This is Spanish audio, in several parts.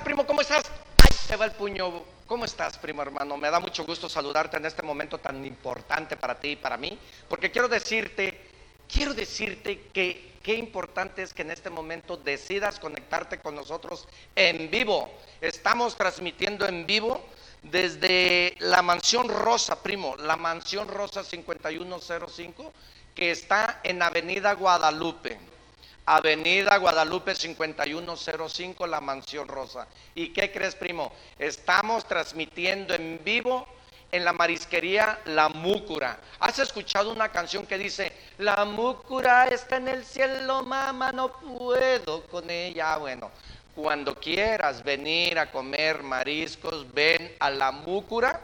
primo? ¿Cómo estás? Ay, se va el puño. ¿Cómo estás, primo hermano? Me da mucho gusto saludarte en este momento tan importante para ti y para mí, porque quiero decirte, quiero decirte que qué importante es que en este momento decidas conectarte con nosotros en vivo. Estamos transmitiendo en vivo desde la Mansión Rosa, primo, la Mansión Rosa 5105, que está en Avenida Guadalupe. Avenida Guadalupe 5105, la Mansión Rosa. ¿Y qué crees, primo? Estamos transmitiendo en vivo en la marisquería La Múcura. ¿Has escuchado una canción que dice, La Múcura está en el cielo, mamá, no puedo con ella? Bueno, cuando quieras venir a comer mariscos, ven a La Múcura,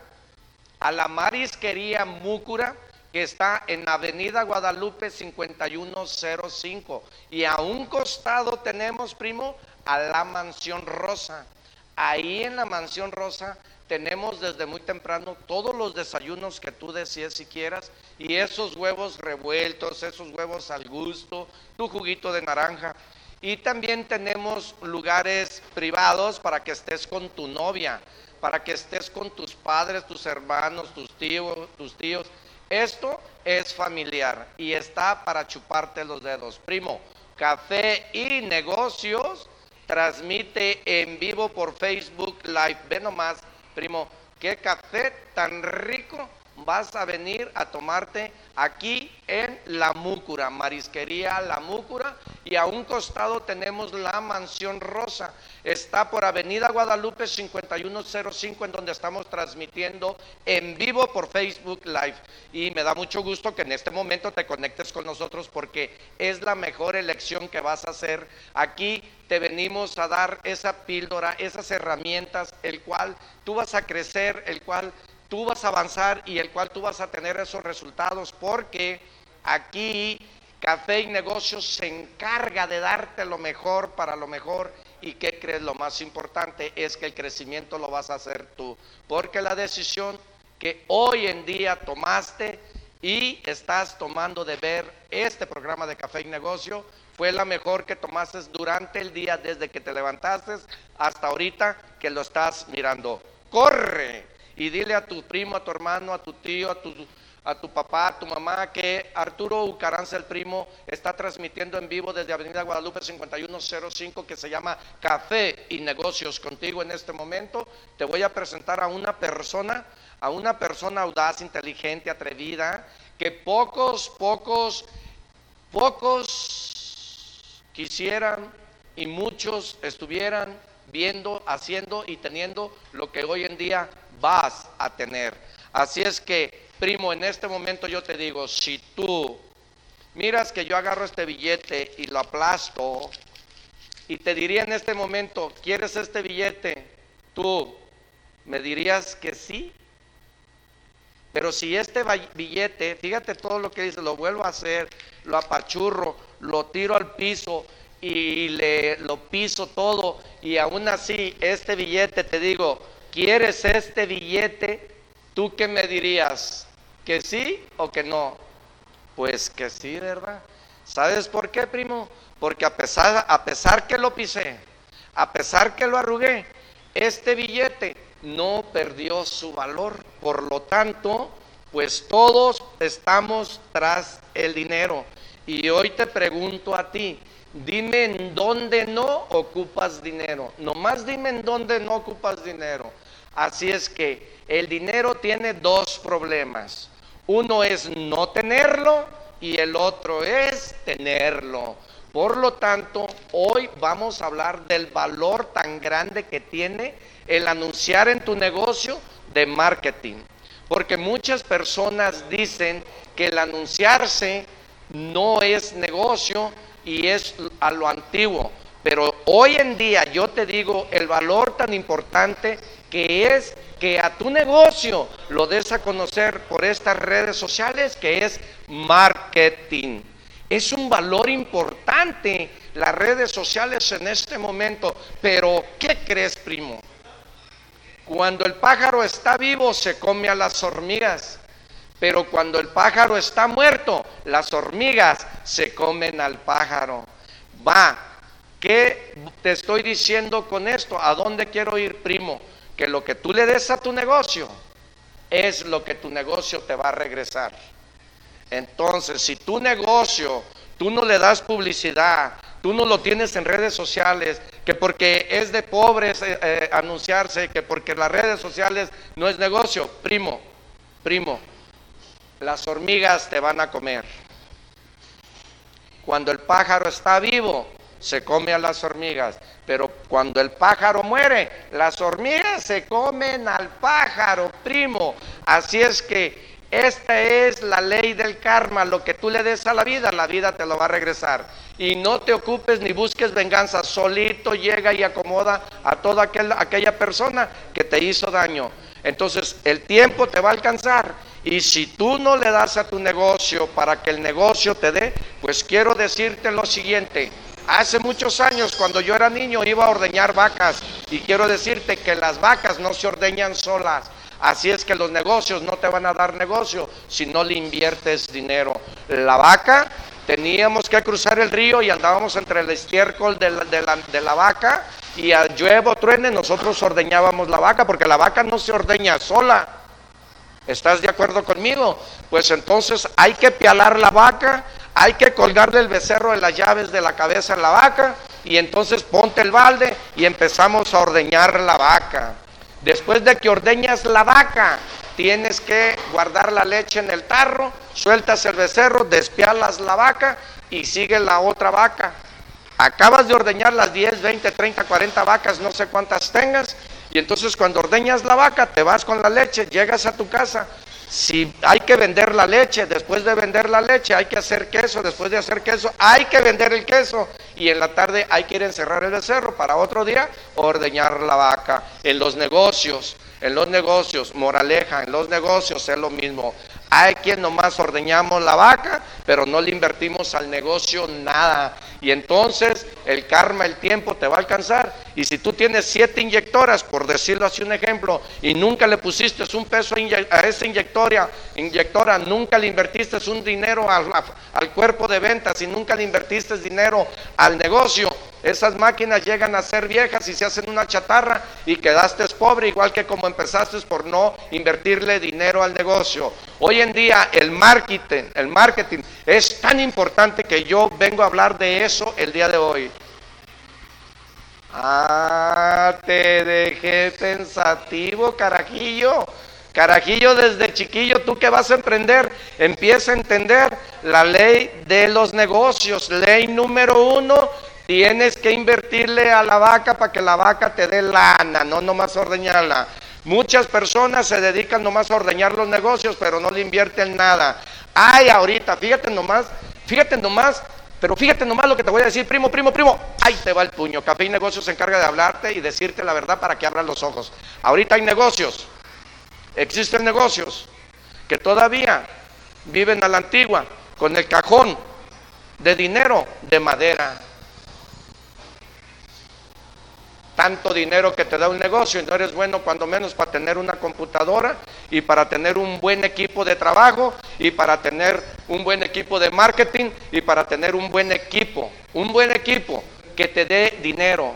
a la marisquería Múcura que está en Avenida Guadalupe 5105. Y a un costado tenemos, primo, a la Mansión Rosa. Ahí en la Mansión Rosa tenemos desde muy temprano todos los desayunos que tú desees si quieras y esos huevos revueltos, esos huevos al gusto, tu juguito de naranja. Y también tenemos lugares privados para que estés con tu novia, para que estés con tus padres, tus hermanos, tus tíos, tus tíos esto es familiar y está para chuparte los dedos. Primo, Café y Negocios transmite en vivo por Facebook Live. Ve nomás, primo, qué café tan rico vas a venir a tomarte aquí en La Múcura, Marisquería La Múcura, y a un costado tenemos la Mansión Rosa. Está por Avenida Guadalupe 5105, en donde estamos transmitiendo en vivo por Facebook Live. Y me da mucho gusto que en este momento te conectes con nosotros porque es la mejor elección que vas a hacer. Aquí te venimos a dar esa píldora, esas herramientas, el cual tú vas a crecer, el cual tú vas a avanzar y el cual tú vas a tener esos resultados porque aquí Café y Negocios se encarga de darte lo mejor para lo mejor. Y que crees lo más importante es que el crecimiento lo vas a hacer tú. Porque la decisión que hoy en día tomaste y estás tomando de ver este programa de Café y Negocio fue la mejor que tomaste durante el día desde que te levantaste hasta ahorita que lo estás mirando. Corre, y dile a tu primo, a tu hermano, a tu tío, a tu, a tu papá, a tu mamá, que Arturo Ucaranza, el primo, está transmitiendo en vivo desde Avenida Guadalupe 5105, que se llama Café y Negocios contigo en este momento. Te voy a presentar a una persona, a una persona audaz, inteligente, atrevida, que pocos, pocos, pocos quisieran y muchos estuvieran viendo, haciendo y teniendo lo que hoy en día vas a tener. Así es que, primo, en este momento yo te digo, si tú miras que yo agarro este billete y lo aplasto, y te diría en este momento, ¿quieres este billete? Tú me dirías que sí. Pero si este billete, fíjate todo lo que dice, lo vuelvo a hacer, lo apachurro, lo tiro al piso y le lo piso todo y aún así este billete te digo, ¿quieres este billete? ¿Tú qué me dirías? ¿Que sí o que no? Pues que sí, ¿verdad? ¿Sabes por qué, primo? Porque a pesar, a pesar que lo pisé, a pesar que lo arrugué, este billete no perdió su valor. Por lo tanto, pues todos estamos tras el dinero. Y hoy te pregunto a ti, dime en dónde no ocupas dinero. Nomás dime en dónde no ocupas dinero. Así es que el dinero tiene dos problemas. Uno es no tenerlo y el otro es tenerlo. Por lo tanto, hoy vamos a hablar del valor tan grande que tiene el anunciar en tu negocio de marketing. Porque muchas personas dicen que el anunciarse no es negocio y es a lo antiguo. Pero hoy en día yo te digo el valor tan importante que es que a tu negocio lo des a conocer por estas redes sociales, que es marketing. Es un valor importante las redes sociales en este momento, pero ¿qué crees, primo? Cuando el pájaro está vivo se come a las hormigas, pero cuando el pájaro está muerto, las hormigas se comen al pájaro. Va, ¿Qué te estoy diciendo con esto? ¿A dónde quiero ir, primo? Que lo que tú le des a tu negocio es lo que tu negocio te va a regresar. Entonces, si tu negocio, tú no le das publicidad, tú no lo tienes en redes sociales, que porque es de pobres eh, eh, anunciarse, que porque las redes sociales no es negocio, primo, primo, las hormigas te van a comer. Cuando el pájaro está vivo, se come a las hormigas, pero cuando el pájaro muere, las hormigas se comen al pájaro, primo. Así es que esta es la ley del karma, lo que tú le des a la vida, la vida te lo va a regresar. Y no te ocupes ni busques venganza, solito llega y acomoda a toda aquella persona que te hizo daño. Entonces el tiempo te va a alcanzar y si tú no le das a tu negocio para que el negocio te dé, pues quiero decirte lo siguiente. Hace muchos años, cuando yo era niño, iba a ordeñar vacas. Y quiero decirte que las vacas no se ordeñan solas. Así es que los negocios no te van a dar negocio si no le inviertes dinero. La vaca, teníamos que cruzar el río y andábamos entre el estiércol de la, de la vaca y a lluevo truene nosotros ordeñábamos la vaca porque la vaca no se ordeña sola. ¿Estás de acuerdo conmigo? Pues entonces hay que pialar la vaca, hay que colgarle el becerro de las llaves de la cabeza a la vaca y entonces ponte el balde y empezamos a ordeñar la vaca. Después de que ordeñas la vaca, tienes que guardar la leche en el tarro, sueltas el becerro, despialas la vaca y sigue la otra vaca. Acabas de ordeñar las 10, 20, 30, 40 vacas, no sé cuántas tengas, y entonces cuando ordeñas la vaca, te vas con la leche, llegas a tu casa. Si hay que vender la leche, después de vender la leche hay que hacer queso, después de hacer queso hay que vender el queso y en la tarde hay que ir a encerrar el becerro para otro día ordeñar la vaca. En los negocios, en los negocios, moraleja, en los negocios es lo mismo. Hay quien nomás ordeñamos la vaca, pero no le invertimos al negocio nada. Y entonces el karma, el tiempo te va a alcanzar. Y si tú tienes siete inyectoras, por decirlo así un ejemplo, y nunca le pusiste un peso a esa inyectora, inyectora nunca le invertiste un dinero al, al cuerpo de ventas y nunca le invertiste dinero al negocio, esas máquinas llegan a ser viejas y se hacen una chatarra y quedaste pobre igual que como empezaste por no invertirle dinero al negocio. Hoy en día el marketing, el marketing es tan importante que yo vengo a hablar de eso el día de hoy. Ah, te dejé pensativo, carajillo. Carajillo, desde chiquillo, tú que vas a emprender, empieza a entender la ley de los negocios. Ley número uno, Tienes que invertirle a la vaca para que la vaca te dé lana, no nomás ordeñarla. Muchas personas se dedican nomás a ordeñar los negocios, pero no le invierten nada. Ay, ahorita, fíjate nomás, fíjate nomás, pero fíjate nomás lo que te voy a decir, primo, primo, primo. Ahí te va el puño. Café y Negocios se encarga de hablarte y decirte la verdad para que abras los ojos. Ahorita hay negocios, existen negocios que todavía viven a la antigua con el cajón de dinero de madera. Tanto dinero que te da un negocio y no eres bueno cuando menos para tener una computadora y para tener un buen equipo de trabajo y para tener un buen equipo de marketing y para tener un buen equipo, un buen equipo que te dé dinero.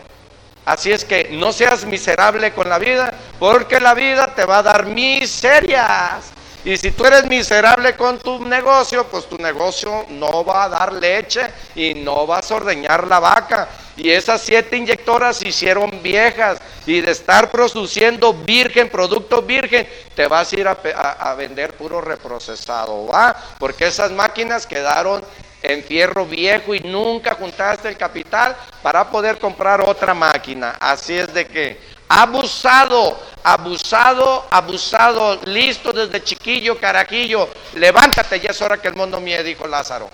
Así es que no seas miserable con la vida porque la vida te va a dar miserias. Y si tú eres miserable con tu negocio, pues tu negocio no va a dar leche y no vas a ordeñar la vaca. Y esas siete inyectoras se hicieron viejas y de estar produciendo virgen, producto virgen, te vas a ir a, vender puro reprocesado, ¿va? Porque esas máquinas quedaron en fierro viejo y nunca juntaste el capital para poder comprar otra máquina. Así es de que abusado, abusado, abusado, listo desde chiquillo, carajillo, levántate, ya es hora que el mundo mie, dijo Lázaro.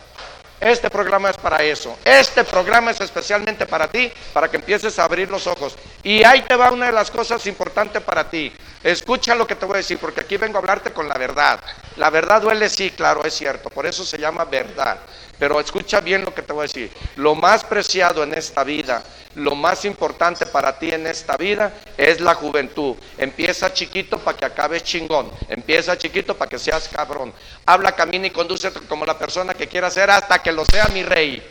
Este programa es para eso. Este programa es especialmente para ti, para que empieces a abrir los ojos. Y ahí te va una de las cosas importantes para ti. Escucha lo que te voy a decir, porque aquí vengo a hablarte con la verdad. La verdad duele, sí, claro, es cierto. Por eso se llama verdad. Pero escucha bien lo que te voy a decir. Lo más preciado en esta vida lo más importante para ti en esta vida es la juventud. Empieza chiquito para que acabes chingón. Empieza chiquito para que seas cabrón. Habla, camina y conduce como la persona que quiera ser hasta que lo sea mi rey.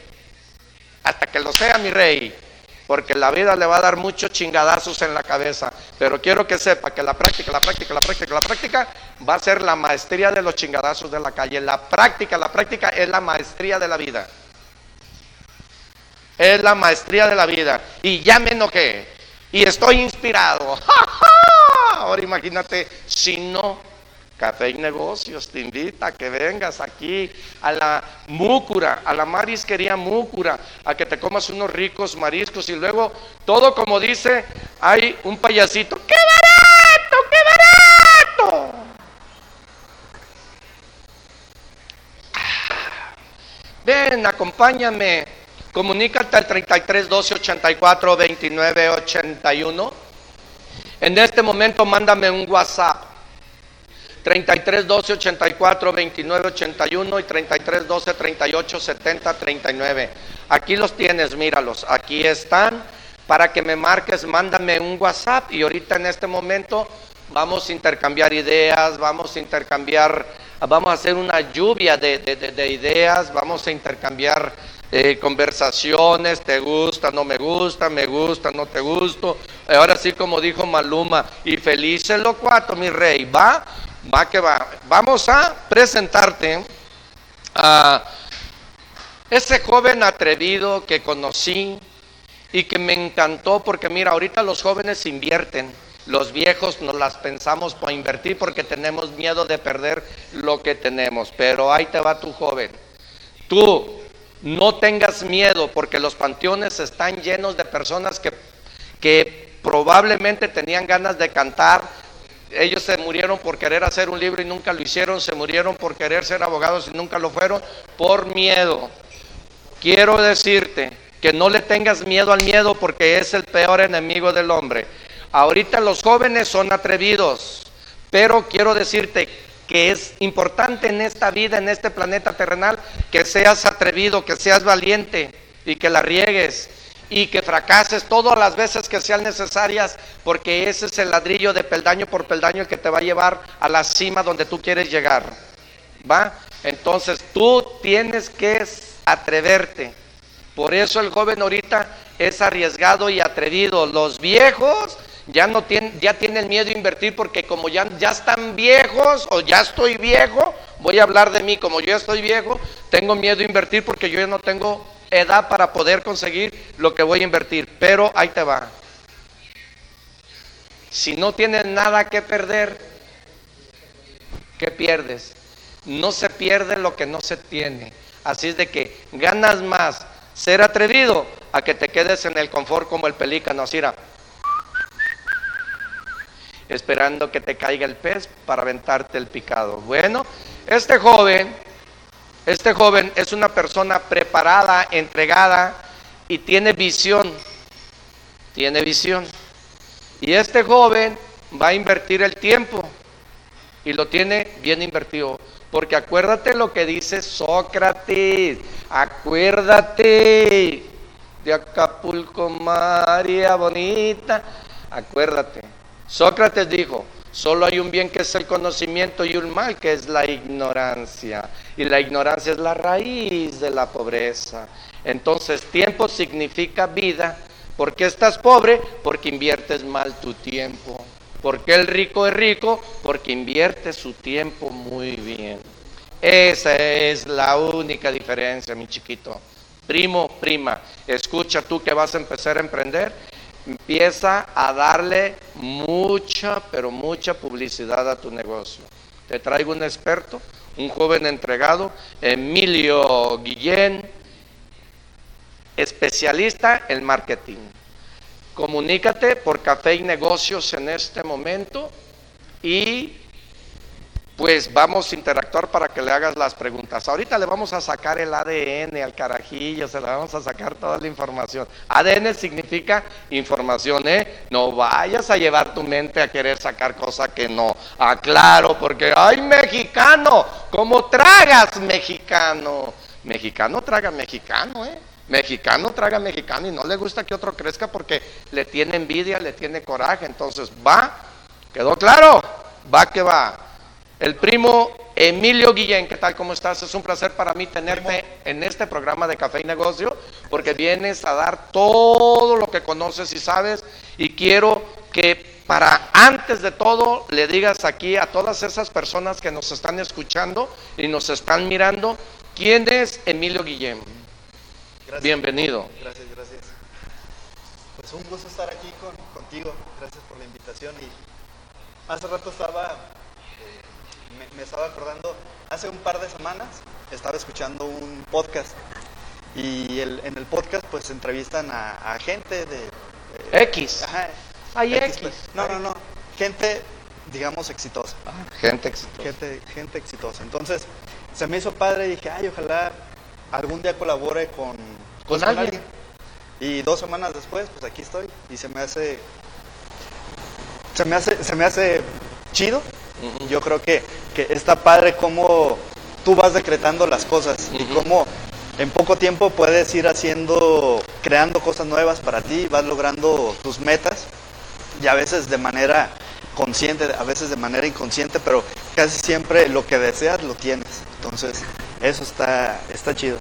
Hasta que lo sea mi rey. Porque la vida le va a dar muchos chingadazos en la cabeza. Pero quiero que sepa que la práctica, la práctica, la práctica, la práctica va a ser la maestría de los chingadazos de la calle. La práctica, la práctica es la maestría de la vida. Es la maestría de la vida. Y ya me enojé. Y estoy inspirado. Ahora imagínate si no Café y Negocios te invita a que vengas aquí a la Múcura, a la marisquería Múcura, a que te comas unos ricos mariscos y luego todo como dice, hay un payasito, ¡qué barato, qué barato! Ven, acompáñame, comunícate al 33 12 84 29 81. En este momento mándame un WhatsApp 33 12 84 29 81 y 33 12 38 70 39. Aquí los tienes, míralos, aquí están. Para que me marques, mándame un WhatsApp y ahorita en este momento vamos a intercambiar ideas, vamos a intercambiar, vamos a hacer una lluvia de, ideas, vamos a intercambiar eh, conversaciones, te gusta, no me gusta, me gusta, no te gusto. Ahora sí, como dijo Maluma, y feliz el locuato, mi rey, va Va que va. Vamos a presentarte a ese joven atrevido que conocí y que me encantó porque mira, ahorita los jóvenes invierten. Los viejos nos las pensamos para invertir porque tenemos miedo de perder lo que tenemos. Pero ahí te va tu joven. Tú no tengas miedo porque los panteones están llenos de personas que, que probablemente tenían ganas de cantar, ellos se murieron por querer hacer un libro y nunca lo hicieron, se murieron por querer ser abogados y nunca lo fueron, por miedo. Quiero decirte que no le tengas miedo al miedo porque es el peor enemigo del hombre. Ahorita los jóvenes son atrevidos, pero quiero decirte que es importante en esta vida, en este planeta terrenal, que seas atrevido, que seas valiente y que la riegues y que fracases todas las veces que sean necesarias, porque ese es el ladrillo de peldaño por peldaño el que te va a llevar a la cima donde tú quieres llegar. ¿Va? Entonces tú tienes que atreverte. Por eso el joven ahorita es arriesgado y atrevido. Los viejos ya no tienen, ya tienen miedo a invertir porque como ya, ya están viejos o ya estoy viejo, voy a hablar de mí, como yo estoy viejo, tengo miedo a invertir porque yo ya no tengo edad para poder conseguir lo que voy a invertir. Pero ahí te va. Si no tienes nada que perder, ¿qué pierdes? No se pierde lo que no se tiene. Así es de que ganas más ser atrevido a que te quedes en el confort como el pelícano, así esperando que te caiga el pez para aventarte el picado. Bueno, este joven este joven es una persona preparada, entregada y tiene visión. Tiene visión. Y este joven va a invertir el tiempo y lo tiene bien invertido. Porque acuérdate lo que dice Sócrates, acuérdate de Acapulco, María Bonita, acuérdate. Sócrates dijo, Solo hay un bien que es el conocimiento y un mal que es la ignorancia. Y la ignorancia es la raíz de la pobreza. Entonces tiempo significa vida. ¿Por qué estás pobre? Porque inviertes mal tu tiempo. ¿Por qué el rico es rico? Porque invierte su tiempo muy bien. Esa es la única diferencia, mi chiquito. Primo, prima, escucha tú que vas a empezar a emprender empieza a darle mucha, pero mucha publicidad a tu negocio. Te traigo un experto, un joven entregado, Emilio Guillén, especialista en marketing. Comunícate por Café y Negocios en este momento y pues vamos a interactuar para que le hagas las preguntas. Ahorita le vamos a sacar el ADN al carajillo, se le vamos a sacar toda la información. ADN significa información, ¿eh? No vayas a llevar tu mente a querer sacar cosas que no. Aclaro, porque, ay, mexicano, ¿cómo tragas mexicano? Mexicano traga mexicano, ¿eh? Mexicano traga mexicano y no le gusta que otro crezca porque le tiene envidia, le tiene coraje. Entonces, va, ¿quedó claro? Va que va. El primo Emilio Guillén, ¿qué tal? ¿Cómo estás? Es un placer para mí tenerte en este programa de Café y Negocio, porque vienes a dar todo lo que conoces y sabes, y quiero que para antes de todo le digas aquí a todas esas personas que nos están escuchando y nos están mirando, ¿quién es Emilio Guillén? Bienvenido. Gracias, gracias. Pues un gusto estar aquí con, contigo. Gracias por la invitación. Y hace rato estaba me, estaba acordando, hace un par de semanas estaba escuchando un podcast y en el podcast pues entrevistan a, gente de... X. Hay X. Pues. No, no, no. Gente, digamos, exitosa. Ah, gente exitosa. Gente, gente exitosa. Entonces, se me hizo padre y dije, ay, ojalá algún día colabore con, ¿Con, alguien? Y dos semanas después, pues aquí estoy. Y se me hace. Se me hace, se me hace chido yo creo que, que, está padre cómo tú vas decretando las cosas y cómo en poco tiempo puedes ir haciendo, creando cosas nuevas para ti, vas logrando tus metas y a veces de manera consciente, a veces de manera inconsciente, pero casi siempre lo que deseas lo tienes. Entonces, eso está, está chido.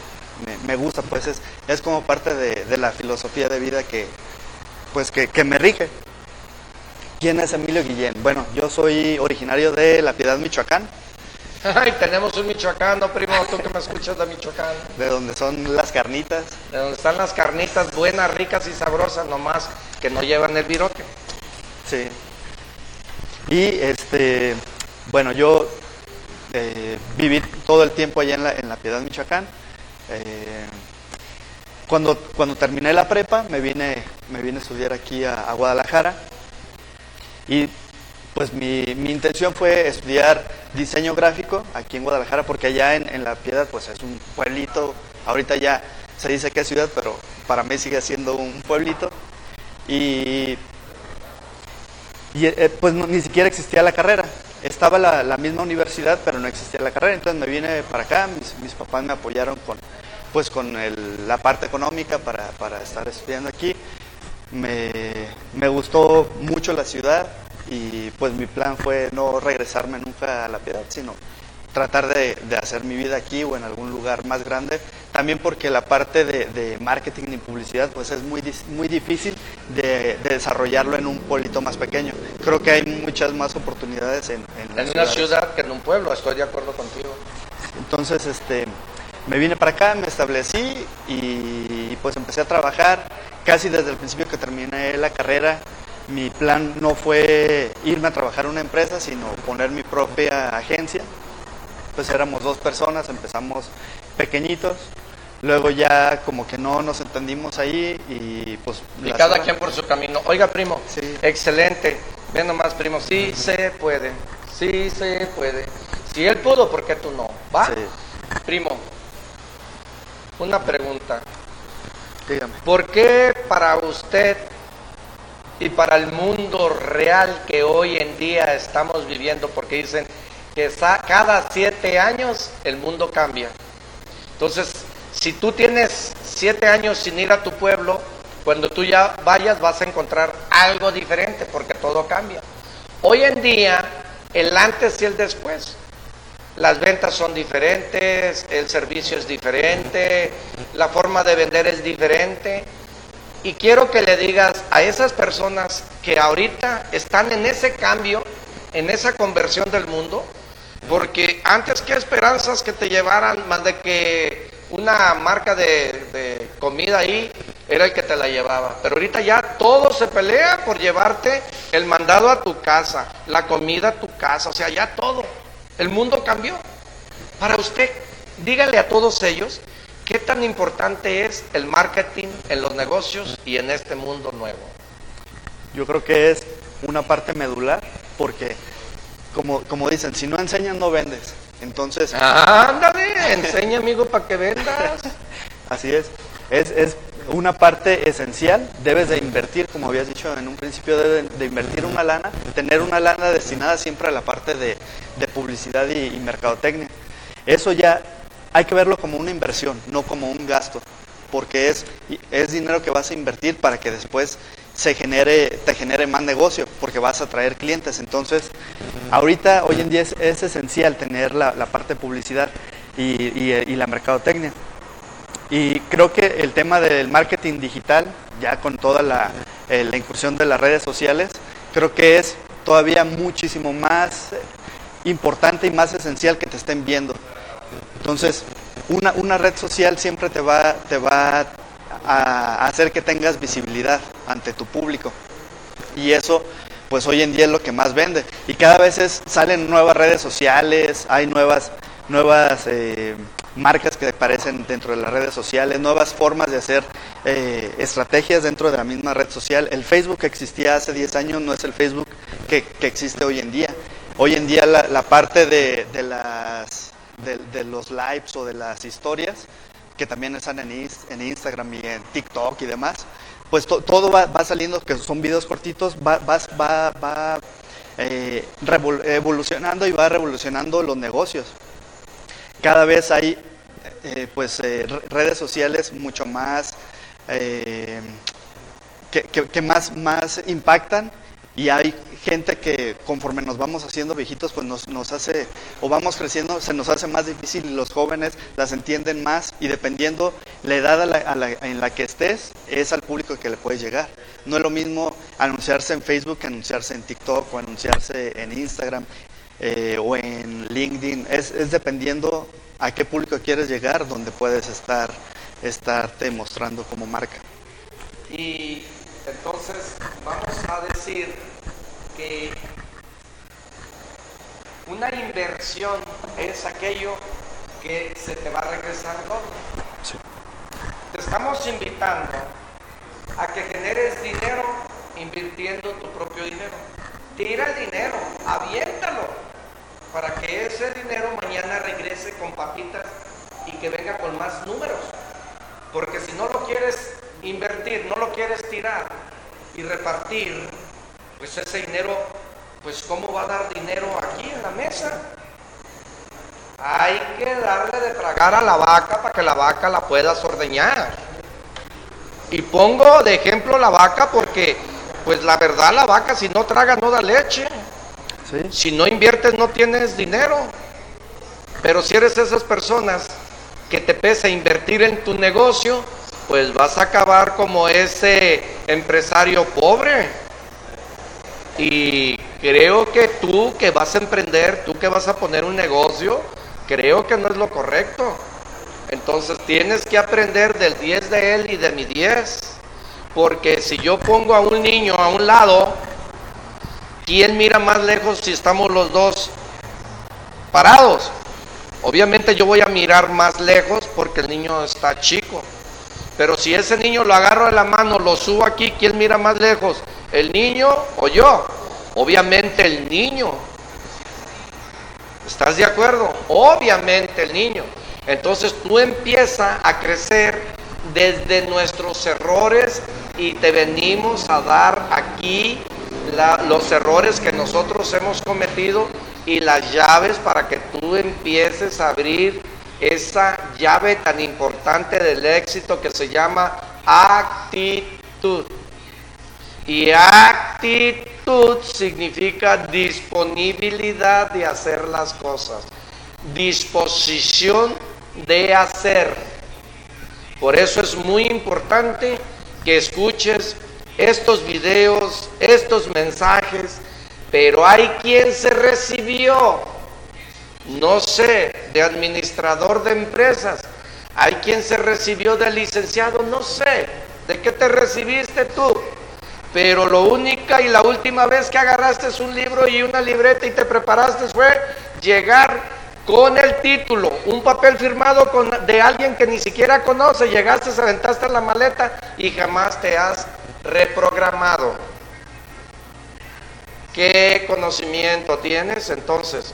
Me, gusta, pues es, es como parte de, de, la filosofía de vida que, pues que, que me rige. ¿Quién es Emilio Guillén? Bueno, yo soy originario de La Piedad, Michoacán. Ay, tenemos un michoacano, primo, tú que me escuchas de Michoacán. De donde son las carnitas. De donde están las carnitas buenas, ricas y sabrosas, nomás que no llevan el virote. Sí. Y este, bueno, yo eh, viví todo el tiempo allá en La, en la Piedad, Michoacán. Eh, cuando, cuando terminé la prepa, me vine, me vine a estudiar aquí a Guadalajara y pues mi, intención fue estudiar diseño gráfico aquí en Guadalajara, porque allá en, La Piedad pues es un pueblito, ahorita ya se dice que es ciudad, pero para mí sigue siendo un pueblito. Y, eh, pues ni siquiera existía la carrera. Estaba la, misma universidad, pero no existía la carrera. Entonces me vine para acá, mis, papás me apoyaron con, pues con la parte económica para, para estar estudiando aquí. Me, me, gustó mucho la ciudad y pues mi plan fue no regresarme nunca a la piedad, sino tratar de, de hacer mi vida aquí o en algún lugar más grande. También porque la parte de, de marketing y publicidad pues es muy, muy difícil de, desarrollarlo en un pueblito más pequeño. Creo que hay muchas más oportunidades en, en, una ciudad que en un pueblo, estoy de acuerdo contigo. Entonces, este, me vine para acá, me establecí y pues empecé a trabajar casi desde el principio que terminé la carrera, mi plan no fue irme a trabajar en una empresa, sino poner mi propia agencia. Pues éramos dos personas, empezamos pequeñitos, luego ya como que no nos entendimos ahí y pues... Y cada quien por su camino. Oiga, primo, excelente. Ven nomás, primo, sí se puede, sí se puede. Si él pudo, ¿por qué tú no? ¿Va? Primo, una pregunta. ¿Por qué para usted y para el mundo real que hoy en día estamos viviendo, porque dicen que cada siete años el mundo cambia? Entonces, si tú tienes siete años sin ir a tu pueblo, cuando tú ya vayas vas a encontrar algo diferente, porque todo cambia. Hoy en día, el antes y el después las ventas son diferentes, el servicio es diferente, la forma de vender es diferente. Y quiero que le digas a esas personas que ahorita están en ese cambio, en esa conversión del mundo, porque antes qué esperanzas que te llevaran más de que una marca de, comida ahí era el que te la llevaba. Pero ahorita ya todo se pelea por llevarte el mandado a tu casa, la comida a tu casa, o sea, ya todo. El mundo cambió. Para usted, dígale a todos ellos qué tan importante es el marketing en los negocios y en este mundo nuevo. Yo creo que es una parte medular porque, como, como dicen, si no enseñas no vendes. Entonces... Ándale, enseña amigo para que vendas. Así es. Es, es una parte esencial, debes de invertir, como habías dicho en un principio, debes de invertir una lana, tener una lana destinada siempre a la parte de, publicidad y, mercadotecnia. Eso ya hay que verlo como una inversión, no como un gasto, porque es, es dinero que vas a invertir para que después se genere, te genere más negocio, porque vas a traer clientes. Entonces, ahorita, hoy en día es, esencial tener la, parte de publicidad y, la mercadotecnia. Y creo que el tema del marketing digital, ya con toda la, eh, incursión de las redes sociales, creo que es todavía muchísimo más importante y más esencial que te estén viendo. Entonces, una, una red social siempre te va, te va a hacer que tengas visibilidad ante tu público. Y eso, pues hoy en día es lo que más vende. Y cada vez salen nuevas redes sociales, hay nuevas, nuevas eh, marcas que aparecen dentro de las redes sociales, nuevas formas de hacer eh, estrategias dentro de la misma red social. El Facebook que existía hace 10 años no es el Facebook que, existe hoy en día. Hoy en día la, parte de, las, de los lives o de las historias que también están en, Instagram y en TikTok y demás, pues todo va, saliendo, que son videos cortitos, va, va, va eh, evolucionando y va revolucionando los negocios. Cada vez hay eh, pues eh, redes sociales mucho más que, que, más, más impactan y hay gente que conforme nos vamos haciendo viejitos, pues nos, nos, hace, o vamos creciendo, se nos hace más difícil los jóvenes las entienden más y dependiendo la edad en la que estés, es al público que le puedes llegar. No es lo mismo anunciarse en Facebook que anunciarse en TikTok o anunciarse en Instagram eh, o en LinkedIn. Es, es dependiendo a qué público quieres llegar, donde puedes estar, estarte mostrando como marca. Y entonces, vamos a decir que una inversión es aquello que se te va a regresar doble. Te estamos invitando a que generes dinero invirtiendo tu propio dinero. Tira el dinero, aviéntalo, para que ese dinero mañana regrese con papitas y que venga con más números. Porque si no lo quieres invertir, no lo quieres tirar y repartir, pues ese dinero, pues ¿cómo va a dar dinero aquí en la mesa? Hay que darle de tragar a la vaca para que la vaca la pueda ordeñar. Y pongo de ejemplo la vaca porque, pues la verdad, la vaca si no traga no da leche. Si no inviertes no tienes dinero. Pero si eres esas personas que te pesa invertir en tu negocio, pues vas a acabar como ese empresario pobre. Y creo que tú que vas a emprender, tú que vas a poner un negocio, creo que no es lo correcto. Entonces tienes que aprender del 10 de él y de mi 10. Porque si yo pongo a un niño a un lado, ¿quién mira más lejos si estamos los dos parados? Obviamente yo voy a mirar más lejos porque el niño está chico. Pero si ese niño lo agarro de la mano, lo subo aquí, ¿quién mira más lejos? ¿El niño o yo? Obviamente el niño. ¿Estás de acuerdo? Obviamente el niño. Entonces tú empiezas a crecer desde nuestros errores y te venimos a dar aquí los errores que nosotros hemos cometido y las llaves para que tú empieces a abrir esa llave tan importante del éxito que se llama actitud. Y actitud significa disponibilidad de hacer las cosas, disposición de hacer. Por eso es muy importante que escuches estos videos, estos mensajes, pero hay quien se recibió no sé, de administrador de empresas. Hay quien se recibió de licenciado, no sé. ¿De qué te recibiste tú? Pero lo única y la última vez que agarraste un libro y una libreta y te preparaste fue llegar con el título, un papel firmado de alguien que ni siquiera conoce, llegaste, aventaste la maleta y jamás te has reprogramado. ¿Qué conocimiento tienes entonces?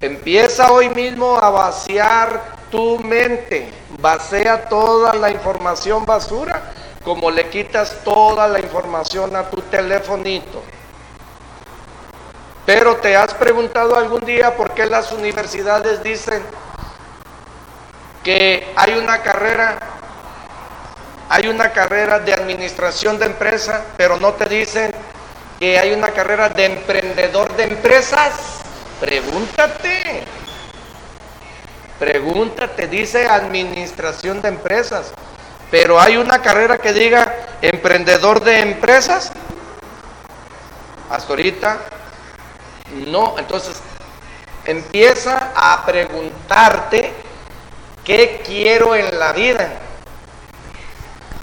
Empieza hoy mismo a vaciar tu mente. Vacía toda la información basura como le quitas toda la información a tu telefonito. Pero te has preguntado algún día por qué las universidades dicen que hay una carrera hay una carrera de administración de empresa, pero no te dicen que hay una carrera de emprendedor de empresas. Pregúntate. Pregúntate, dice administración de empresas. Pero hay una carrera que diga emprendedor de empresas. Hasta ahorita no. Entonces, empieza a preguntarte qué quiero en la vida.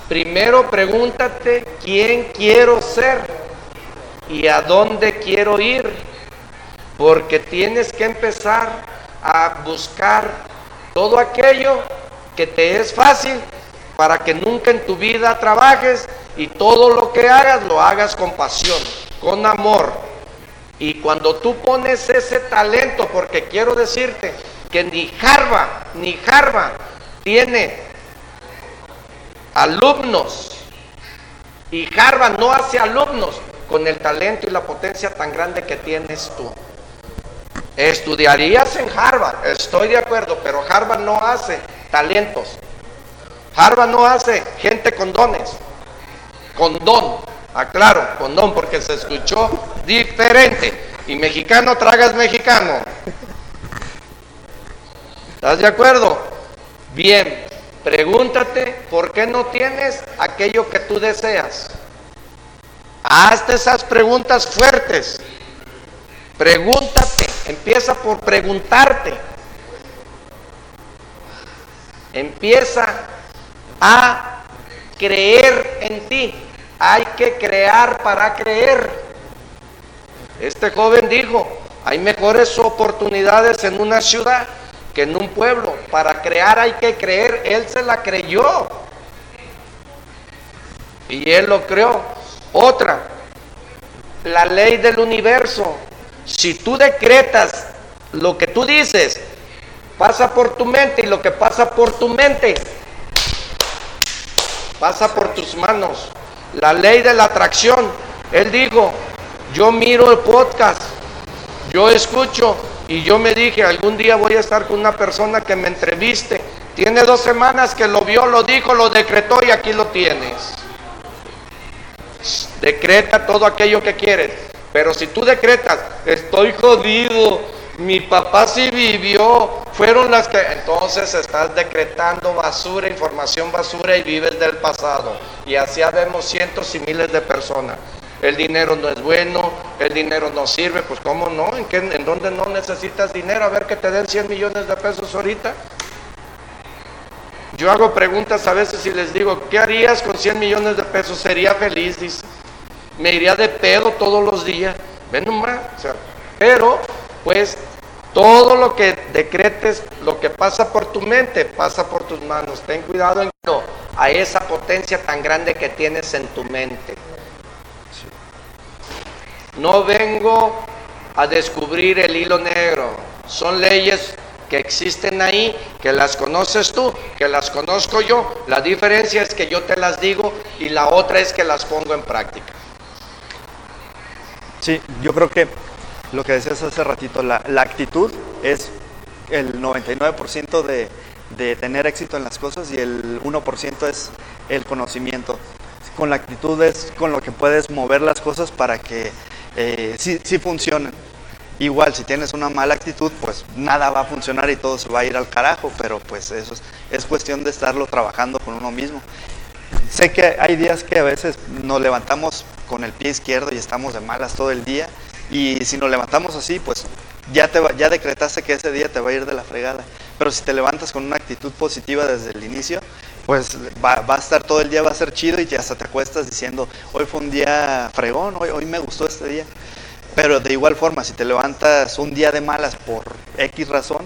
Primero pregúntate quién quiero ser y a dónde quiero ir. Porque tienes que empezar a buscar todo aquello que te es fácil para que nunca en tu vida trabajes y todo lo que hagas lo hagas con pasión, con amor. Y cuando tú pones ese talento, porque quiero decirte que ni Harvard, ni Harvard tiene alumnos y Harvard no hace alumnos con el talento y la potencia tan grande que tienes tú. Estudiarías en Harvard, estoy de acuerdo, pero Harvard no hace talentos. Harvard no hace gente con dones, con don, aclaro, con don, porque se escuchó diferente. Y mexicano tragas mexicano. ¿Estás de acuerdo? Bien, pregúntate por qué no tienes aquello que tú deseas. Hazte esas preguntas fuertes. Pregúntate, empieza por preguntarte. Empieza a creer en ti. Hay que crear para creer. Este joven dijo, hay mejores oportunidades en una ciudad que en un pueblo. Para crear hay que creer. Él se la creyó. Y él lo creó. Otra, la ley del universo. Si tú decretas lo que tú dices, pasa por tu mente y lo que pasa por tu mente pasa por tus manos. La ley de la atracción. Él dijo, yo miro el podcast, yo escucho y yo me dije, algún día voy a estar con una persona que me entreviste. Tiene dos semanas que lo vio, lo dijo, lo decretó y aquí lo tienes. Decreta todo aquello que quieres. Pero si tú decretas, estoy jodido, mi papá sí vivió, fueron las que... Entonces estás decretando basura, información basura y vives del pasado. Y así vemos cientos y miles de personas. El dinero no es bueno, el dinero no sirve, pues ¿cómo no? ¿En, qué, en dónde no necesitas dinero? A ver que te den 100 millones de pesos ahorita. Yo hago preguntas a veces y les digo, ¿qué harías con 100 millones de pesos? Sería feliz, dice. Me iría de pedo todos los días. Ven nomás. pero, pues, todo lo que decretes, lo que pasa por tu mente, pasa por tus manos. Ten cuidado en a esa potencia tan grande que tienes en tu mente. No vengo a descubrir el hilo negro. Son leyes que existen ahí, que las conoces tú, que las conozco yo. La diferencia es que yo te las digo y la otra es que las pongo en práctica. Sí, yo creo que lo que decías hace ratito, la, actitud es el 99% de, de tener éxito en las cosas y el 1% es el conocimiento. Con la actitud es con lo que puedes mover las cosas para que eh, sí, sí funcionen. Igual, si tienes una mala actitud, pues nada va a funcionar y todo se va a ir al carajo, pero pues eso es, es cuestión de estarlo trabajando con uno mismo. Sé que hay días que a veces nos levantamos con el pie izquierdo y estamos de malas todo el día y si nos levantamos así, pues ya, te ya decretaste que ese día te va a ir de la fregada. Pero si te levantas con una actitud positiva desde el inicio, pues va, a estar todo el día, va a ser chido y hasta te acuestas diciendo, hoy fue un día fregón, hoy, hoy me gustó este día. Pero de igual forma, si te levantas un día de malas por X razón,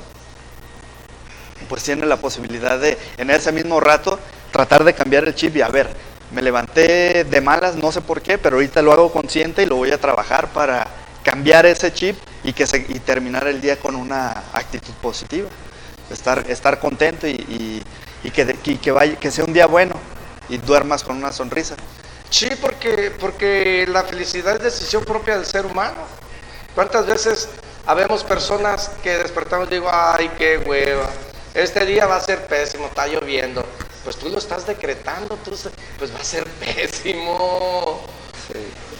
pues tienes la posibilidad de, en ese mismo rato, tratar de cambiar el chip y a ver, me levanté de malas, no sé por qué, pero ahorita lo hago consciente y lo voy a trabajar para cambiar ese chip y, que se, y terminar el día con una actitud positiva. Estar, estar contento y, que, que, vaya, que sea un día bueno y duermas con una sonrisa. Sí, porque, porque la felicidad es decisión propia del ser humano. ¿Cuántas veces habemos personas que despertamos y digo, ay, qué hueva, este día va a ser pésimo, está lloviendo, pues tú lo estás decretando, tú, pues va a ser pésimo. O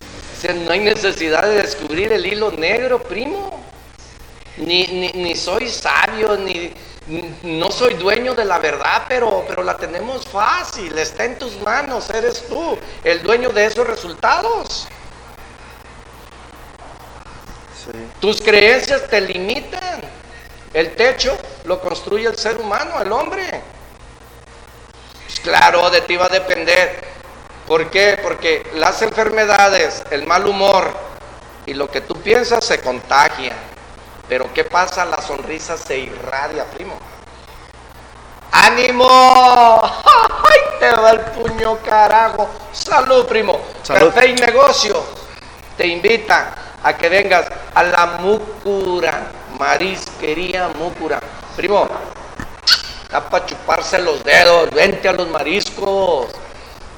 sea, no hay necesidad de descubrir el hilo negro, primo. Ni, ni, ni soy sabio, ni, no soy dueño de la verdad, pero, pero la tenemos fácil, está en tus manos, eres tú el dueño de esos resultados. Tus creencias te limitan. El techo lo construye el ser humano, el hombre. Pues claro, de ti va a depender. ¿Por qué? Porque las enfermedades, el mal humor y lo que tú piensas se contagia. Pero ¿qué pasa? La sonrisa se irradia, primo. ¡Ánimo! ¡Ay, te va el puño, carajo! ¡Salud, primo! Salud. Café y negocio te invita a que vengas a la Múcura, Marisquería Múcura. Primo, está para chuparse los dedos, vente a los mariscos,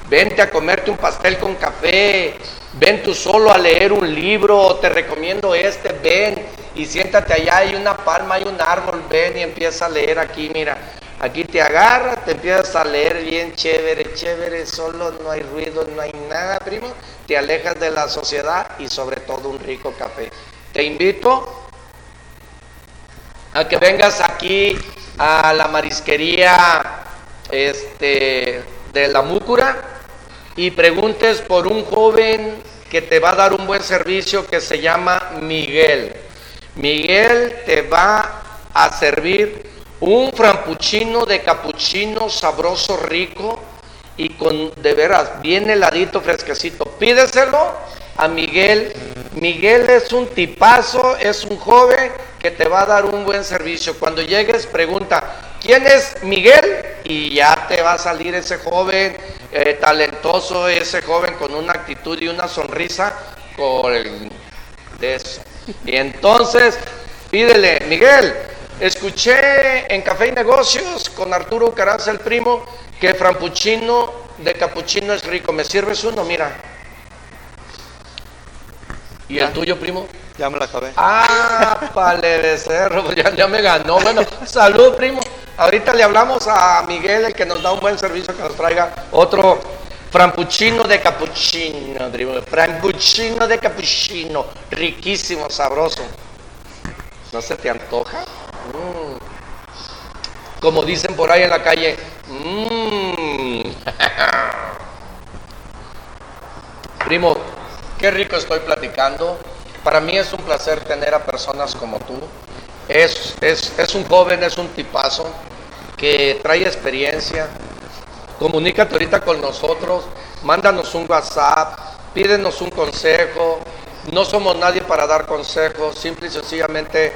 vente a comerte un pastel con café, ven tú solo a leer un libro, te recomiendo este, ven y siéntate allá, hay una palma, hay un árbol, ven y empieza a leer aquí, mira. Aquí te agarras, te empiezas a leer bien chévere, chévere, solo no hay ruido, no hay nada, primo. Te alejas de la sociedad y sobre todo un rico café. Te invito a que vengas aquí a la marisquería este, de la Múcura y preguntes por un joven que te va a dar un buen servicio que se llama Miguel. Miguel te va a servir un frampuchino de capuchino sabroso, rico y con de veras bien heladito, fresquecito. Pídeselo a Miguel. Miguel es un tipazo, es un joven que te va a dar un buen servicio. Cuando llegues, pregunta, ¿quién es Miguel? Y ya te va a salir ese joven eh, talentoso, ese joven con una actitud y una sonrisa de eso. Y entonces, pídele, Miguel, escuché en Café y Negocios con Arturo Caraza, el primo, que frampuchino de capuchino es rico. ¿Me sirves uno? Mira. ¿Y el tuyo, primo? Ya me la acabé. Ah, pale de cerro, pues ya, ya me ganó. Bueno, salud, primo. Ahorita le hablamos a Miguel, el que nos da un buen servicio, que nos traiga otro frampuchino de capuchino, primo. Frampuchino de capuchino. Riquísimo, sabroso. ¿No se te antoja? Mm. Como dicen por ahí en la calle. mm. Primo, qué rico estoy platicando. Para mí es un placer tener a personas como tú. Es, es, es un joven, es un tipazo que trae experiencia. Comunícate ahorita con nosotros, mándanos un WhatsApp, pídenos un consejo. No somos nadie para dar consejos, simple y sencillamente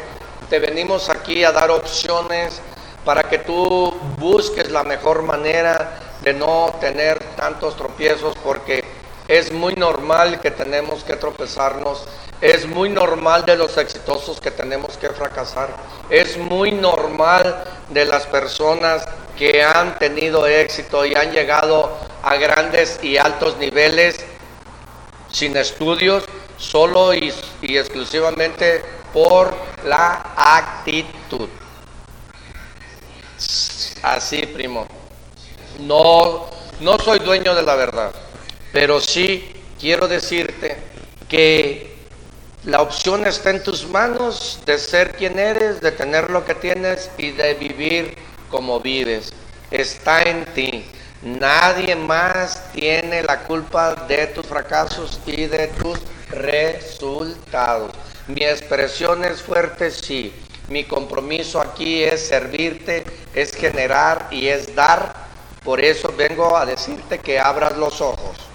te venimos aquí a dar opciones para que tú busques la mejor manera de no tener tantos tropiezos porque es muy normal que tenemos que tropezarnos, es muy normal de los exitosos que tenemos que fracasar, es muy normal de las personas que han tenido éxito y han llegado a grandes y altos niveles sin estudios, solo y, exclusivamente por la actitud. Así, primo. No, no soy dueño de la verdad, pero sí quiero decirte que la opción está en tus manos de ser quien eres, de tener lo que tienes y de vivir como vives. Está en ti. Nadie más tiene la culpa de tus fracasos y de tus resultados. Mi expresión es fuerte, sí. Mi compromiso aquí es servirte, es generar y es dar. Por eso vengo a decirte que abras los ojos.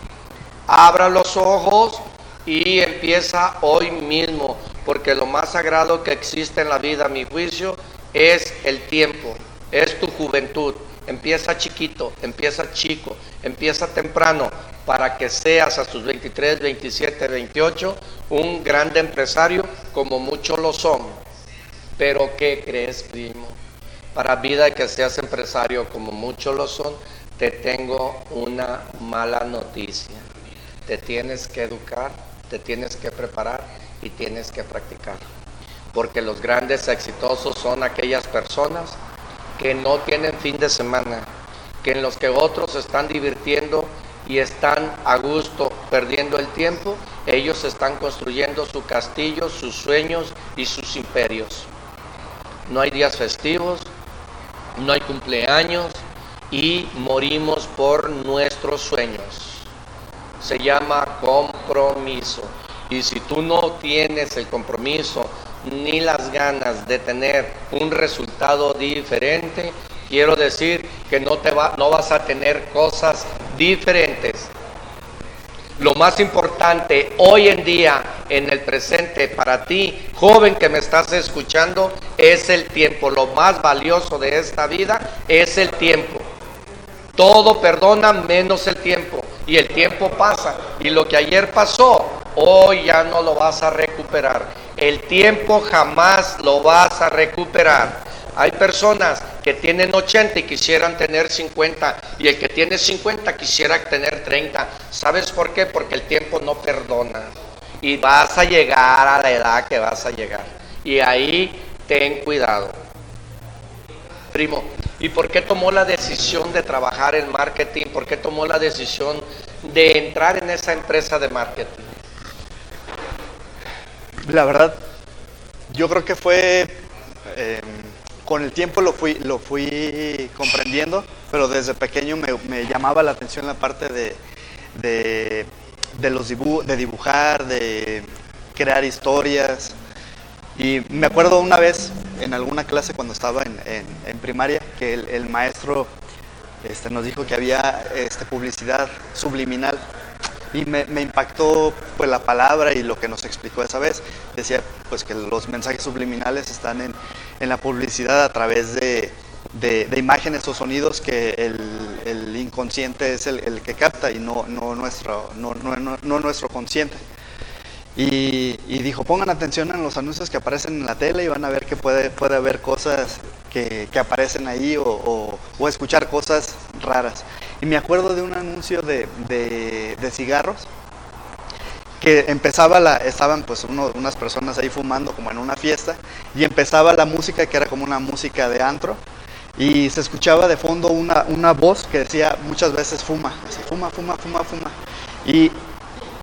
Abra los ojos y empieza hoy mismo, porque lo más sagrado que existe en la vida, a mi juicio, es el tiempo, es tu juventud. Empieza chiquito, empieza chico, empieza temprano para que seas a tus 23, 27, 28 un grande empresario como muchos lo son. Pero ¿qué crees, primo? Para vida que seas empresario como muchos lo son, te tengo una mala noticia. Te tienes que educar, te tienes que preparar y tienes que practicar. Porque los grandes exitosos son aquellas personas que no tienen fin de semana, que en los que otros están divirtiendo y están a gusto perdiendo el tiempo, ellos están construyendo su castillo, sus sueños y sus imperios. No hay días festivos, no hay cumpleaños y morimos por nuestros sueños. Se llama compromiso. Y si tú no tienes el compromiso ni las ganas de tener un resultado diferente, quiero decir que no, te va, no vas a tener cosas diferentes. Lo más importante hoy en día, en el presente, para ti, joven que me estás escuchando, es el tiempo. Lo más valioso de esta vida es el tiempo. Todo perdona menos el tiempo. Y el tiempo pasa. Y lo que ayer pasó, hoy ya no lo vas a recuperar. El tiempo jamás lo vas a recuperar. Hay personas que tienen 80 y quisieran tener 50 y el que tiene 50 quisiera tener 30. ¿Sabes por qué? Porque el tiempo no perdona y vas a llegar a la edad que vas a llegar. Y ahí ten cuidado. Primo, ¿y por qué tomó la decisión de trabajar en marketing? ¿Por qué tomó la decisión de entrar en esa empresa de marketing? La verdad, yo creo que fue... Eh, con el tiempo lo fui, lo fui comprendiendo, pero desde pequeño me, llamaba la atención la parte de, de, los de dibujar, de crear historias. Y me acuerdo una vez en alguna clase cuando estaba en, primaria que el, maestro este, nos dijo que había este, publicidad subliminal y me, impactó pues la palabra y lo que nos explicó esa vez. Decía pues que los mensajes subliminales están en, la publicidad a través de, imágenes o sonidos que el, inconsciente es el, que capta y no, no, nuestro, no, no, nuestro consciente. Y, dijo, pongan atención en los anuncios que aparecen en la tele y van a ver que puede, puede haber cosas que, aparecen ahí o, o escuchar cosas raras. Y me acuerdo de un anuncio de, cigarros que empezaba la, estaban pues unas personas ahí fumando como en una fiesta y empezaba la música que era como una música de antro y se escuchaba de fondo una, una voz que decía muchas veces fuma, así, fuma, fuma, fuma, fuma. Y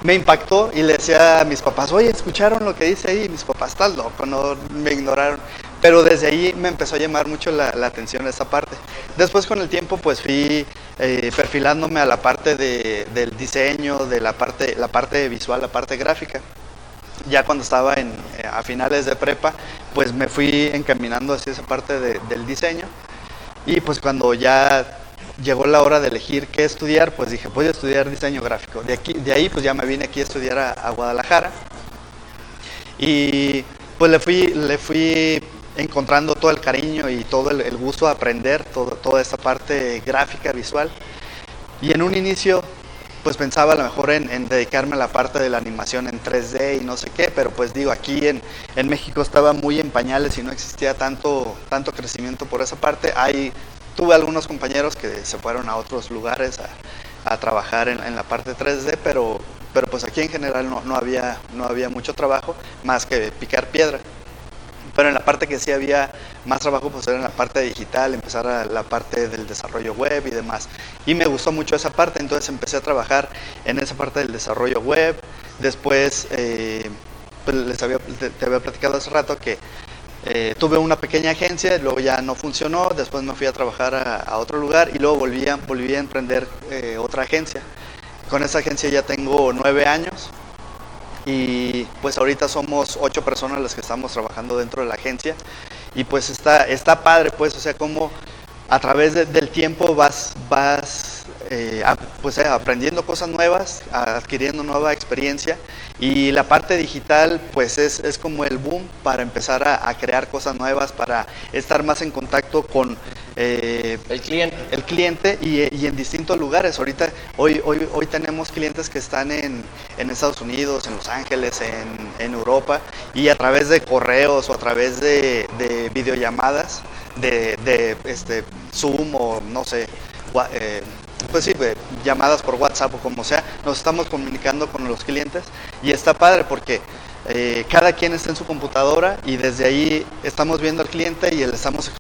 me impactó y le decía a mis papás, oye, ¿escucharon lo que dice ahí? Mis papás, estás loco, no me ignoraron. Pero desde ahí me empezó a llamar mucho la, atención esa parte. Después con el tiempo pues fui eh, perfilándome a la parte del diseño, de la parte, la parte visual, la parte gráfica. Ya cuando estaba en, eh, a finales de prepa, pues me fui encaminando hacia esa parte del diseño. Y pues cuando ya llegó la hora de elegir qué estudiar, pues dije, voy a estudiar diseño gráfico. De, aquí, de ahí pues ya me vine aquí a estudiar a, Guadalajara. Y pues le fui, le fui encontrando todo el cariño y todo el, gusto de aprender toda esta parte gráfica, visual. Y en un inicio, pues pensaba a lo mejor en, dedicarme a la parte de la animación en 3D y no sé qué, pero pues digo, aquí en, en, México estaba muy en pañales y no existía tanto, tanto crecimiento por esa parte. Tuve algunos compañeros que se fueron a otros lugares a, a trabajar en, en, la parte 3D, pero, pero pues aquí en general no, no, había, no había mucho trabajo más que picar piedra. Pero en la parte que sí había más trabajo, pues era en la parte digital, empezar a la parte del desarrollo web y demás. Y me gustó mucho esa parte, entonces empecé a trabajar en esa parte del desarrollo web. Después, eh, pues les había, te, había platicado hace rato que eh, tuve una pequeña agencia, luego ya no funcionó, después me fui a trabajar a, otro lugar y luego volví a, a emprender eh, otra agencia. Con esa agencia ya tengo nueve años y pues ahorita somos ocho personas las que estamos trabajando dentro de la agencia y pues está, está padre pues, o sea, como a través del tiempo vas, vas eh, pues, eh, aprendiendo cosas nuevas, adquiriendo nueva experiencia y la parte digital pues es, es como el boom para empezar a, crear cosas nuevas, para estar más en contacto con eh, el cliente, el cliente y, en distintos lugares. Ahorita, hoy, hoy, hoy tenemos clientes que están en, en Estados Unidos, en Los Ángeles, en, en, Europa y a través de correos o a través de, de videollamadas, de, de este, Zoom o no sé, eh, pues sí, llamadas por WhatsApp o como sea, nos estamos comunicando con los clientes y está padre porque eh, cada quien está en su computadora y desde ahí estamos viendo al cliente y le estamos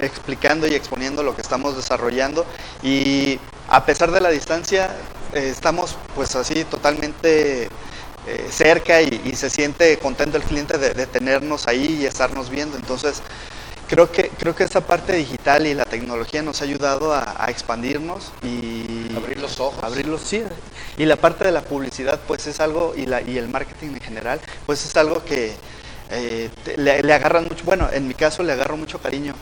explicando y exponiendo lo que estamos desarrollando y a pesar de la distancia eh, estamos pues así totalmente eh, cerca y, se siente contento el cliente de, tenernos ahí y estarnos viendo. Entonces creo que creo que esa parte digital y la tecnología nos ha ayudado a, expandirnos y abrir los ojos. abrir los sí. Y la parte de la publicidad pues es algo y la y el marketing en general pues es algo que eh, le, agarran mucho bueno en mi caso le agarro mucho cariño.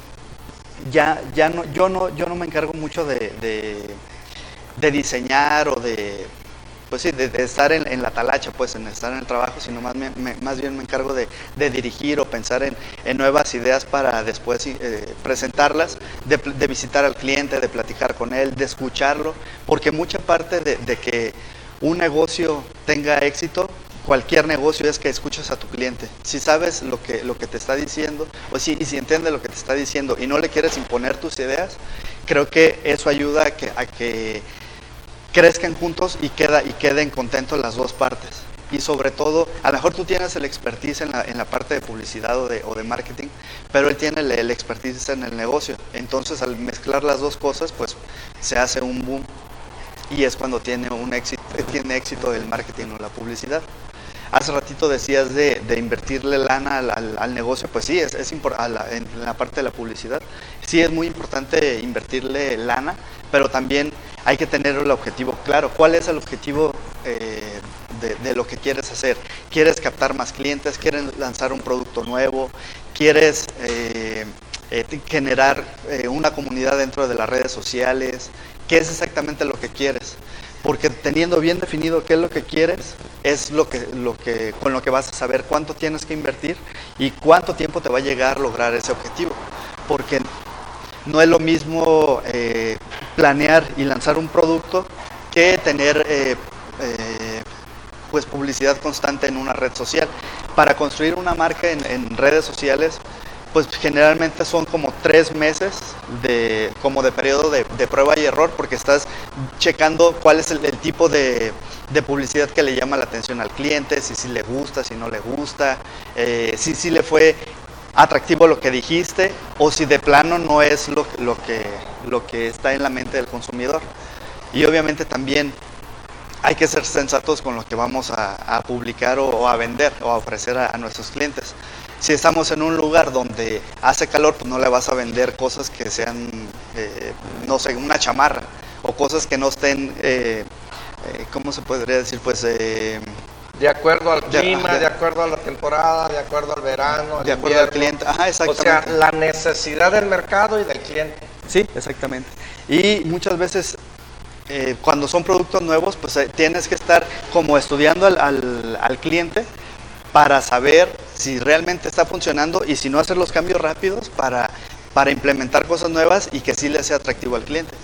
Ya ya no yo no yo no me encargo mucho de, de diseñar o de pues sí, de, estar en, la talacha, pues en estar en el trabajo, sino más, bien me encargo de, dirigir o pensar en, nuevas ideas para después eh, presentarlas, de, visitar al cliente, de platicar con él, de escucharlo, porque mucha parte de, que un negocio tenga éxito, cualquier negocio es que escuches a tu cliente. Si sabes lo que, lo que te está diciendo, o si, y si entiende lo que te está diciendo y no le quieres imponer tus ideas, creo que eso ayuda a que, a que crezcan juntos y, queda, y queden contentos las dos partes. Y sobre todo, a lo mejor tú tienes el expertise en la, en la parte de publicidad o de, o de marketing, pero él tiene el, expertise en el negocio. Entonces, al mezclar las dos cosas, pues se hace un boom y es cuando tiene, un éxito, tiene éxito el marketing o la publicidad. Hace ratito decías de, invertirle lana al, al, negocio, pues sí, es, es en la parte de la publicidad. Sí es muy importante invertirle lana, pero también hay que tener el objetivo claro. ¿Cuál es el objetivo eh, de, lo que quieres hacer? ¿Quieres captar más clientes? ¿Quieres lanzar un producto nuevo? ¿Quieres eh, eh, generar una comunidad dentro de las redes sociales? ¿Qué es exactamente lo que quieres? Porque teniendo bien definido qué es lo que quieres, es lo que, con lo que vas a saber cuánto tienes que invertir y cuánto tiempo te va a llegar a lograr ese objetivo. Porque no es lo mismo eh, planear y lanzar un producto que tener eh, eh, pues publicidad constante en una red social. Para construir una marca en, redes sociales, pues generalmente son como tres meses de, como de periodo de, prueba y error, porque estás checando cuál es el, tipo de, publicidad que le llama la atención al cliente, si sí le gusta, si no le gusta, si sí le fue atractivo lo que dijiste o si de plano no es lo, lo, que, lo que está en la mente del consumidor. Y obviamente también hay que ser sensatos con lo que vamos a, publicar o, a vender o a ofrecer a, nuestros clientes. Si estamos en un lugar donde hace calor, pues no le vas a vender cosas que sean, eh, no sé, una chamarra o cosas que no estén, eh, eh, ¿cómo se podría decir? Pues de acuerdo al clima, de, acuerdo a la temporada, de acuerdo al verano, de acuerdo al cliente. Ajá, exactamente. O sea, la necesidad del mercado y del cliente. Sí, exactamente. Y muchas veces eh, cuando son productos nuevos, pues eh, tienes que estar como estudiando al, cliente para saber si realmente está funcionando y si no hacer los cambios rápidos para, para implementar cosas nuevas y que sí le sea atractivo al cliente.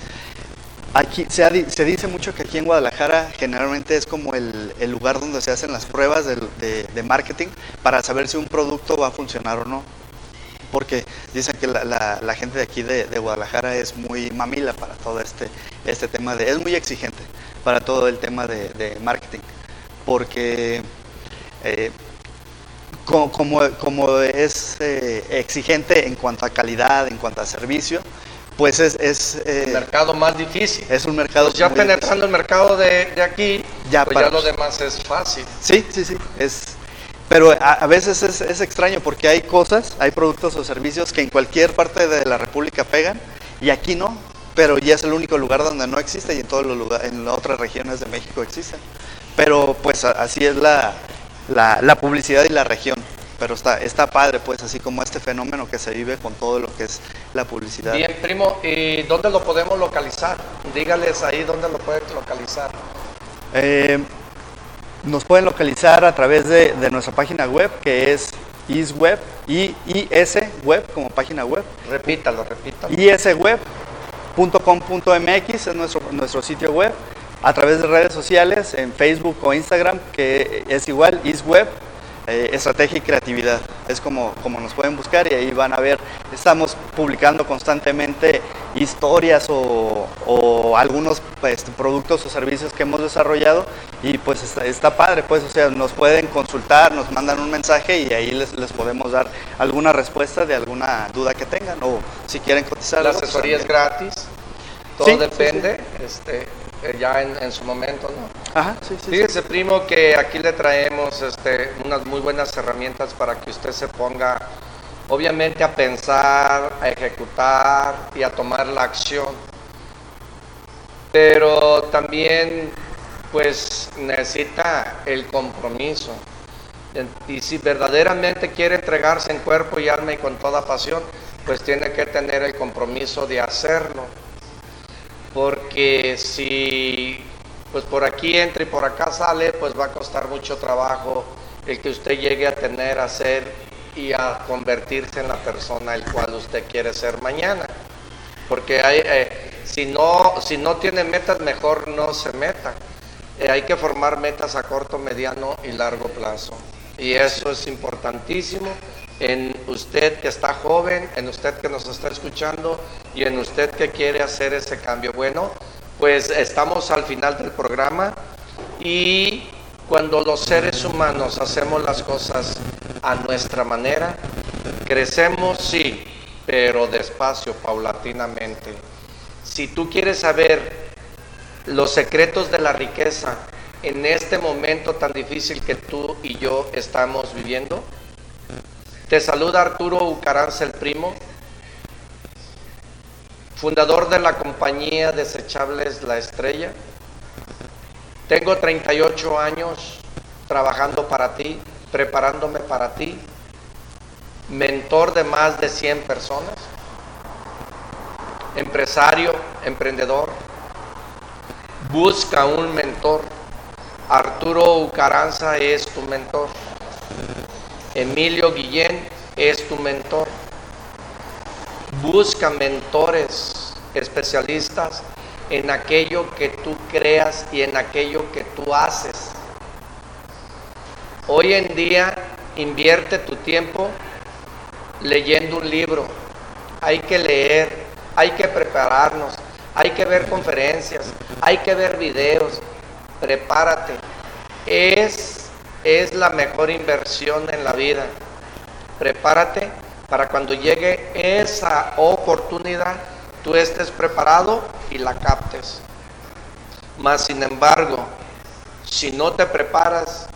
Aquí se, dice mucho que aquí en Guadalajara generalmente es como el, lugar donde se hacen las pruebas de, marketing para saber si un producto va a funcionar o no. Porque dicen que la, gente de aquí de, Guadalajara es muy mamila para todo este, este tema, de, es muy exigente para todo el tema de, marketing. Porque eh, como, como, es eh, exigente en cuanto a calidad, en cuanto a servicio, pues es... es eh, el mercado más difícil. Es un mercado... Pues ya penetrando el mercado de, aquí, ya, pues ya lo demás es fácil. Sí, sí, sí. Es, pero a, veces es, extraño porque hay cosas, hay productos o servicios que en cualquier parte de la República pegan y aquí no, pero ya es el único lugar donde no existe y en todos los lugares, en otras regiones de México existen. Pero pues así es la, la publicidad y la región pero está, está padre, pues, así como este fenómeno que se vive con todo lo que es la publicidad. Bien, primo, ¿y dónde lo podemos localizar? Dígales ahí dónde lo pueden localizar. Eh, nos pueden localizar a través de, nuestra página web, que es isweb, y isweb como página web. Repítalo, repítalo. isweb.com.mx es nuestro, nuestro sitio web. A través de redes sociales, en Facebook o Instagram, que es igual, isweb eh, estrategia y creatividad. Es como, como nos pueden buscar y ahí van a ver, estamos publicando constantemente historias o, algunos pues, productos o servicios que hemos desarrollado y pues está, está, padre, pues, o sea, nos pueden consultar, nos mandan un mensaje y ahí les, les podemos dar alguna respuesta de alguna duda que tengan o si quieren cotizar. La asesoría es gratis, todo depende, este, ya en, su momento, ¿no? Ajá, sí, sí. Fíjese, primo, que aquí le traemos este, unas muy buenas herramientas para que usted se ponga, obviamente, a pensar, a ejecutar y a tomar la acción. Pero también pues necesita el compromiso. Y si verdaderamente quiere entregarse en cuerpo y alma y con toda pasión, pues tiene que tener el compromiso de hacerlo. Porque si pues por aquí entra y por acá sale, pues va a costar mucho trabajo el que usted llegue a tener, a ser y a convertirse en la persona el cual usted quiere ser mañana. Porque hay, eh, si, no, si no tiene metas, mejor no se meta. Eh, hay que formar metas a corto, mediano y largo plazo. Y eso es importantísimo en usted que está joven, en usted que nos está escuchando y en usted que quiere hacer ese cambio. Bueno, pues estamos al final del programa y cuando los seres humanos hacemos las cosas a nuestra manera, crecemos, sí, pero despacio, paulatinamente. Si tú quieres saber los secretos de la riqueza en este momento tan difícil que tú y yo estamos viviendo? Te saluda Arturo Ucaranza el primo, fundador de la compañía Desechables La Estrella. Tengo 38 años trabajando para ti, preparándome para ti, mentor de más de 100 personas, empresario, emprendedor, Busca un mentor. Arturo Ucaranza es tu mentor. Emilio Guillén es tu mentor. Busca mentores especialistas en aquello que tú creas y en aquello que tú haces. Hoy en día invierte tu tiempo leyendo un libro. Hay que leer, hay que prepararnos, hay que ver conferencias, hay que ver videos, prepárate. Es, es la mejor inversión en la vida. Prepárate para cuando llegue esa oportunidad, tú estés preparado y la captes. Mas, sin embargo, si no te preparas,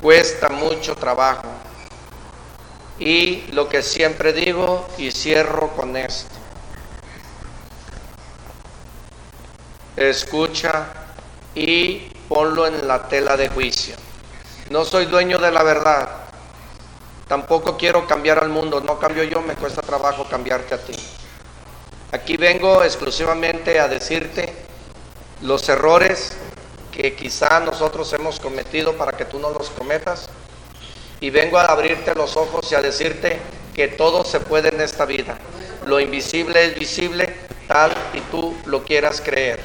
cuesta mucho trabajo. Y lo que siempre digo y cierro con esto. escucha y ponlo en la tela de juicio. No soy dueño de la verdad. Tampoco quiero cambiar al mundo. No cambio yo, me cuesta trabajo cambiarte a ti. Aquí vengo exclusivamente a decirte los errores que quizá nosotros hemos cometido para que tú no los cometas. Y vengo a abrirte los ojos y a decirte que todo se puede en esta vida. Lo invisible es visible tal y tú lo quieras creer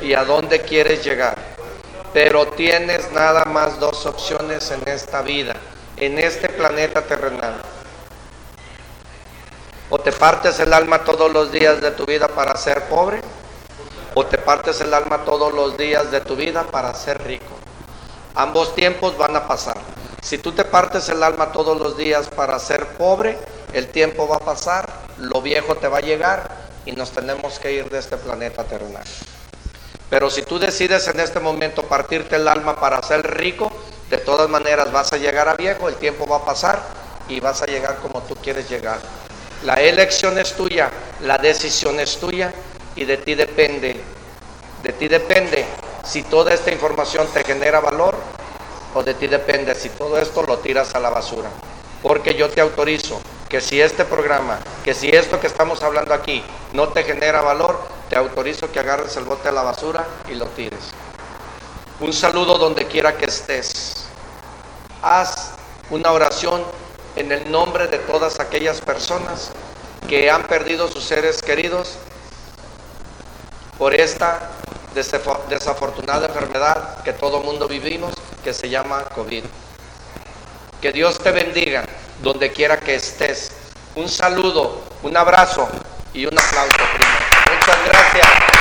y a dónde quieres llegar. Pero tienes nada más dos opciones en esta vida, en este planeta terrenal. O te partes el alma todos los días de tu vida para ser pobre, o te partes el alma todos los días de tu vida para ser rico. Ambos tiempos van a pasar. Si tú te partes el alma todos los días para ser pobre, el tiempo va a pasar, lo viejo te va a llegar y nos tenemos que ir de este planeta terrenal. Pero si tú decides en este momento partirte el alma para ser rico, de todas maneras vas a llegar a viejo, el tiempo va a pasar y vas a llegar como tú quieres llegar. La elección es tuya, la decisión es tuya y de ti depende, de ti depende si toda esta información te genera valor o de ti depende si todo esto lo tiras a la basura. Porque yo te autorizo que si este programa, que si esto que estamos hablando aquí no te genera valor, te autorizo que agarres el bote a la basura y lo tires. Un saludo donde quiera que estés. Haz una oración en el nombre de todas aquellas personas que han perdido sus seres queridos por esta desafortunada enfermedad que todo mundo vivimos, que se llama COVID. Que Dios te bendiga donde quiera que estés. Un saludo, un abrazo y un aplauso. Muchas gracias.